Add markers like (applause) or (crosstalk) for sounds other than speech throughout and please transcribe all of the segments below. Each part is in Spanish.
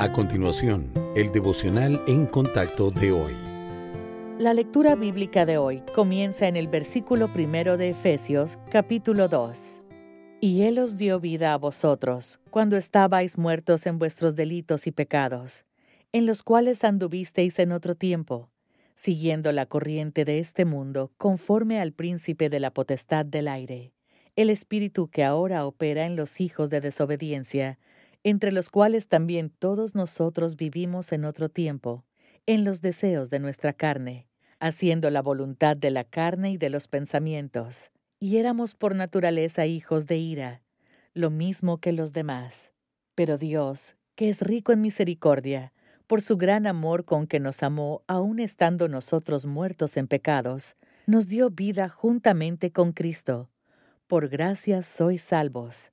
A continuación, el devocional en contacto de hoy. La lectura bíblica de hoy comienza en el versículo primero de Efesios, capítulo 2. Y Él os dio vida a vosotros, cuando estabais muertos en vuestros delitos y pecados, en los cuales anduvisteis en otro tiempo, siguiendo la corriente de este mundo, conforme al príncipe de la potestad del aire, el espíritu que ahora opera en los hijos de desobediencia, entre los cuales también todos nosotros vivimos en otro tiempo, en los deseos de nuestra carne, haciendo la voluntad de la carne y de los pensamientos, y éramos por naturaleza hijos de ira, lo mismo que los demás. Pero Dios, que es rico en misericordia, por su gran amor con que nos amó, aun estando nosotros muertos en pecados, nos dio vida juntamente con Cristo. Por gracia sois salvos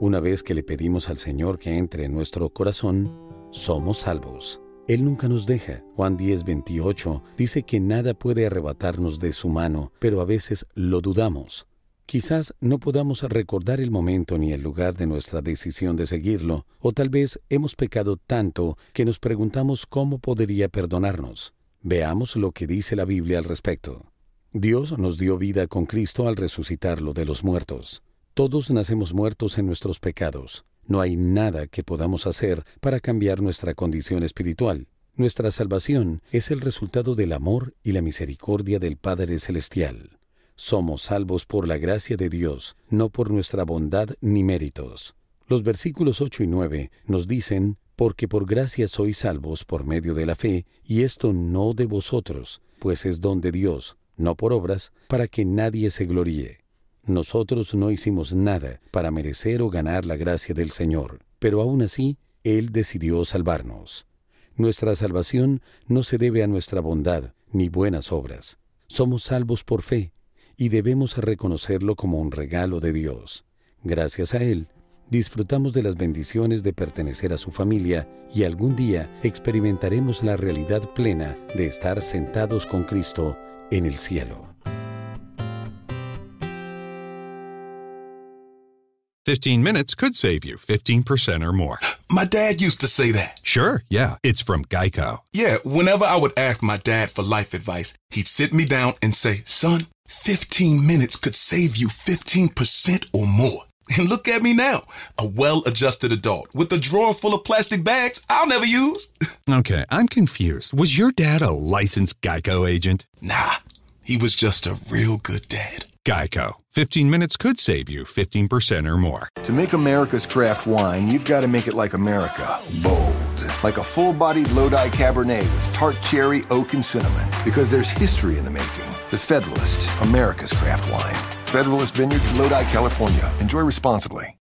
Una vez que le pedimos al Señor que entre en nuestro corazón, somos salvos. Él nunca nos deja. Juan 10, 28 dice que nada puede arrebatarnos de su mano, pero a veces lo dudamos. Quizás no podamos recordar el momento ni el lugar de nuestra decisión de seguirlo, o tal vez hemos pecado tanto que nos preguntamos cómo podría perdonarnos. Veamos lo que dice la Biblia al respecto. Dios nos dio vida con Cristo al resucitarlo de los muertos. Todos nacemos muertos en nuestros pecados. No hay nada que podamos hacer para cambiar nuestra condición espiritual. Nuestra salvación es el resultado del amor y la misericordia del Padre Celestial. Somos salvos por la gracia de Dios, no por nuestra bondad ni méritos. Los versículos 8 y 9 nos dicen, porque por gracia sois salvos por medio de la fe, y esto no de vosotros, pues es don de Dios, no por obras, para que nadie se gloríe. Nosotros no hicimos nada para merecer o ganar la gracia del Señor, pero aún así, Él decidió salvarnos. Nuestra salvación no se debe a nuestra bondad ni buenas obras. Somos salvos por fe y debemos reconocerlo como un regalo de Dios. Gracias a Él, disfrutamos de las bendiciones de pertenecer a su familia y algún día experimentaremos la realidad plena de estar sentados con Cristo en el cielo. 15 minutes could save you 15% or more. (gasps) My dad used to say that. Sure, yeah. It's from Geico. Yeah, whenever I would ask my dad for life advice, he'd sit me down and say, Son, 15 minutes could save you 15% or more. (laughs) And look at me now, a well adjusted adult with a drawer full of plastic bags I'll never use. (laughs) Okay, I'm confused. Was your dad a licensed Geico agent? Nah, he was just a real good dad. Geico. 15 minutes could save you 15% or more. To make America's craft wine, you've got to make it like America. Bold. Like a full bodied Lodi Cabernet with tart cherry, oak, and cinnamon. Because there's history in the making. The Federalist, America's craft wine. Federalist Vineyards, Lodi, California. Enjoy responsibly.